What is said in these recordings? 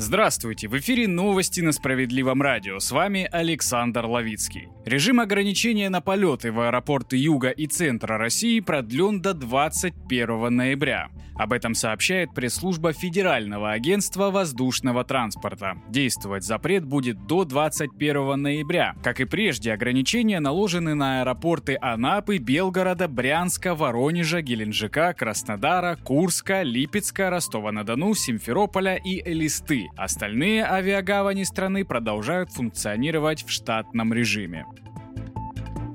Здравствуйте, в эфире новости на Справедливом радио. С вами Александр Ловицкий. Режим ограничения на полеты в аэропорты Юга и Центра России продлен до 21 ноября. Об этом сообщает пресс-служба Федерального агентства воздушного транспорта. Действовать запрет будет до 21 ноября. Как и прежде, ограничения наложены на аэропорты Анапы, Белгорода, Брянска, Воронежа, Геленджика, Краснодара, Курска, Липецка, Ростова-на-Дону, Симферополя и Элисты. Остальные авиагавани страны продолжают функционировать в штатном режиме.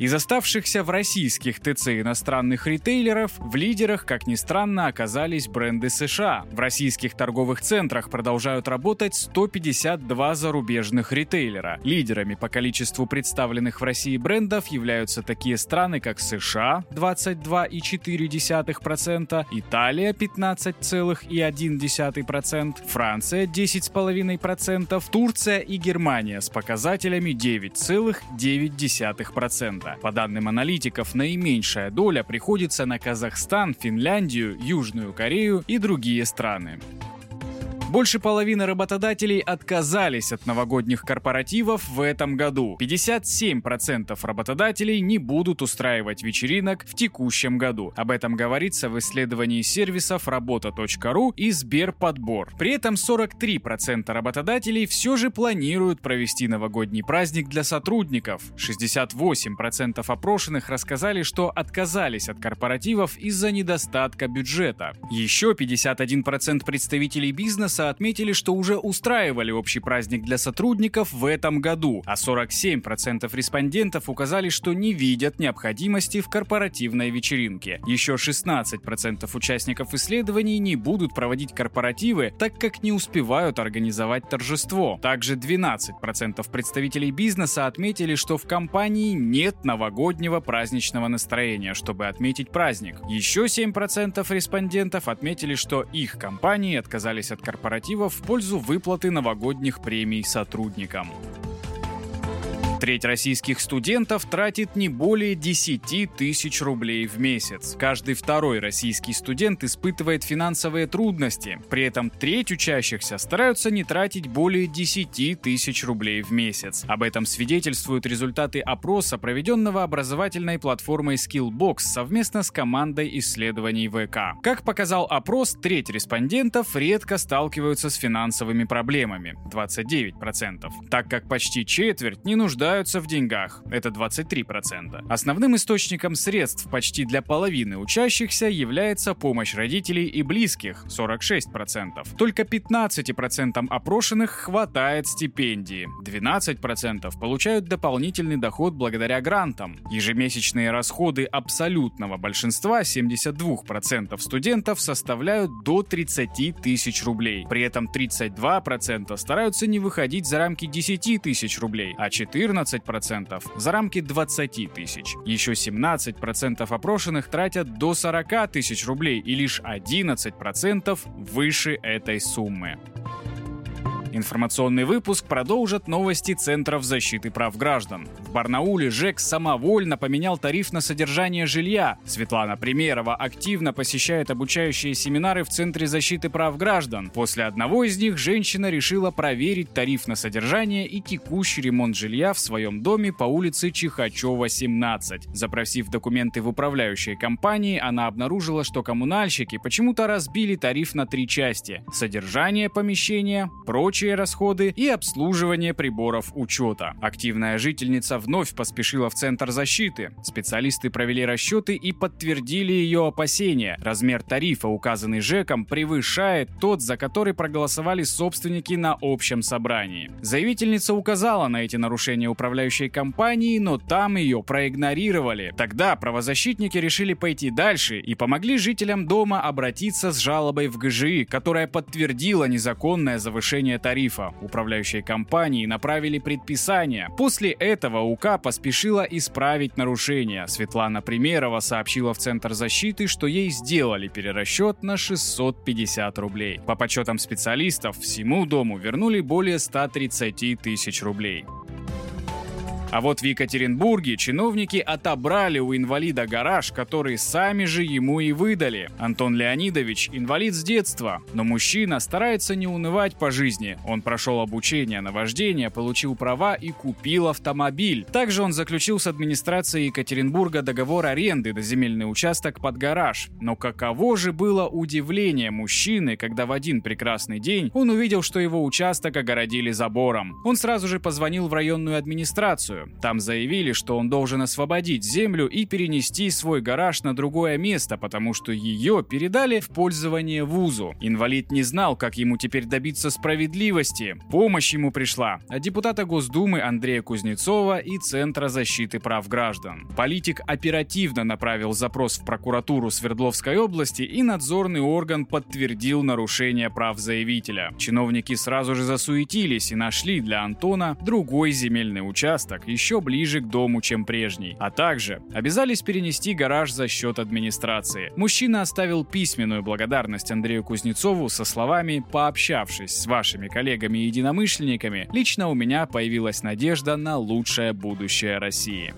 Из оставшихся в российских ТЦ иностранных ритейлеров в лидерах, как ни странно, оказались бренды США. В российских торговых центрах продолжают работать 152 зарубежных ритейлера. Лидерами по количеству представленных в России брендов являются такие страны, как США 22,4%, Италия 15,1%, Франция 10,5%, Турция и Германия с показателями 9,9%. По данным аналитиков, наименьшая доля приходится на Казахстан, Финляндию, Южную Корею и другие страны. Больше половины работодателей отказались от новогодних корпоративов в этом году. 57% работодателей не будут устраивать вечеринок в текущем году. Об этом говорится в исследовании сервисов работа.ру и Сберподбор. При этом 43% работодателей все же планируют провести новогодний праздник для сотрудников. 68% опрошенных рассказали, что отказались от корпоративов из-за недостатка бюджета. Еще 51% представителей бизнеса бизнеса отметили, что уже устраивали общий праздник для сотрудников в этом году, а 47% респондентов указали, что не видят необходимости в корпоративной вечеринке. Еще 16% участников исследований не будут проводить корпоративы, так как не успевают организовать торжество. Также 12% представителей бизнеса отметили, что в компании нет новогоднего праздничного настроения, чтобы отметить праздник. Еще 7% респондентов отметили, что их компании отказались от корпоратива корпоративов в пользу выплаты новогодних премий сотрудникам. Треть российских студентов тратит не более 10 тысяч рублей в месяц. Каждый второй российский студент испытывает финансовые трудности. При этом треть учащихся стараются не тратить более 10 тысяч рублей в месяц. Об этом свидетельствуют результаты опроса, проведенного образовательной платформой Skillbox совместно с командой исследований ВК. Как показал опрос, треть респондентов редко сталкиваются с финансовыми проблемами – 29%, так как почти четверть не нуждаются нуждаются в деньгах, это 23%. Основным источником средств почти для половины учащихся является помощь родителей и близких, 46%. Только 15% опрошенных хватает стипендии, 12% получают дополнительный доход благодаря грантам. Ежемесячные расходы абсолютного большинства, 72% студентов, составляют до 30 тысяч рублей. При этом 32% стараются не выходить за рамки 10 тысяч рублей, а 14 14% за рамки 20 тысяч. Еще 17% опрошенных тратят до 40 тысяч рублей и лишь 11% выше этой суммы. Информационный выпуск продолжат новости Центров защиты прав граждан. В Барнауле ЖЭК самовольно поменял тариф на содержание жилья. Светлана Примерова активно посещает обучающие семинары в Центре защиты прав граждан. После одного из них женщина решила проверить тариф на содержание и текущий ремонт жилья в своем доме по улице Чихачева, 17. Запросив документы в управляющей компании, она обнаружила, что коммунальщики почему-то разбили тариф на три части – содержание помещения, прочие текущие расходы и обслуживание приборов учета. Активная жительница вновь поспешила в Центр защиты. Специалисты провели расчеты и подтвердили ее опасения. Размер тарифа, указанный ЖЭКом, превышает тот, за который проголосовали собственники на общем собрании. Заявительница указала на эти нарушения управляющей компании, но там ее проигнорировали. Тогда правозащитники решили пойти дальше и помогли жителям дома обратиться с жалобой в ГЖИ, которая подтвердила незаконное завышение тарифа тарифа. Управляющие компании направили предписание. После этого УК поспешила исправить нарушение. Светлана Примерова сообщила в Центр защиты, что ей сделали перерасчет на 650 рублей. По подсчетам специалистов, всему дому вернули более 130 тысяч рублей. А вот в Екатеринбурге чиновники отобрали у инвалида гараж, который сами же ему и выдали. Антон Леонидович – инвалид с детства, но мужчина старается не унывать по жизни. Он прошел обучение на вождение, получил права и купил автомобиль. Также он заключил с администрацией Екатеринбурга договор аренды на земельный участок под гараж. Но каково же было удивление мужчины, когда в один прекрасный день он увидел, что его участок огородили забором. Он сразу же позвонил в районную администрацию. Там заявили, что он должен освободить землю и перенести свой гараж на другое место, потому что ее передали в пользование вузу. Инвалид не знал, как ему теперь добиться справедливости. Помощь ему пришла от депутата Госдумы Андрея Кузнецова и Центра защиты прав граждан. Политик оперативно направил запрос в прокуратуру Свердловской области и надзорный орган подтвердил нарушение прав заявителя. Чиновники сразу же засуетились и нашли для Антона другой земельный участок еще ближе к дому, чем прежний. А также обязались перенести гараж за счет администрации. Мужчина оставил письменную благодарность Андрею Кузнецову со словами «Пообщавшись с вашими коллегами и единомышленниками, лично у меня появилась надежда на лучшее будущее России».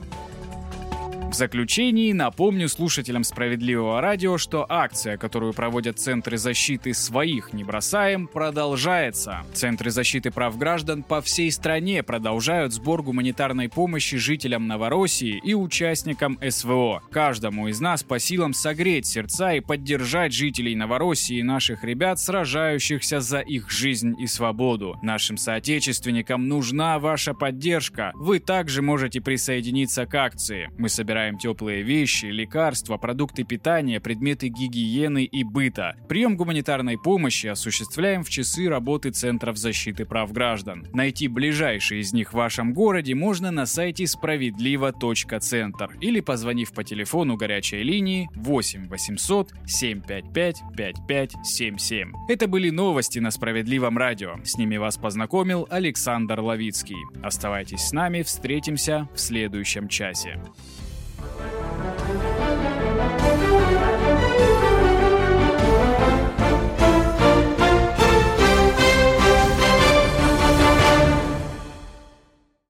Заключении напомню слушателям Справедливого радио, что акция, которую проводят Центры защиты своих не бросаем, продолжается. Центры защиты прав граждан по всей стране продолжают сбор гуманитарной помощи жителям Новороссии и участникам СВО. Каждому из нас по силам согреть сердца и поддержать жителей Новороссии и наших ребят, сражающихся за их жизнь и свободу. Нашим соотечественникам нужна ваша поддержка. Вы также можете присоединиться к акции. Мы собираем Собираем теплые вещи, лекарства, продукты питания, предметы гигиены и быта. Прием гуманитарной помощи осуществляем в часы работы Центров защиты прав граждан. Найти ближайший из них в вашем городе можно на сайте справедливо.центр или позвонив по телефону горячей линии 8 800 755 5577. Это были новости на Справедливом радио. С ними вас познакомил Александр Ловицкий. Оставайтесь с нами, встретимся в следующем часе. Thank you.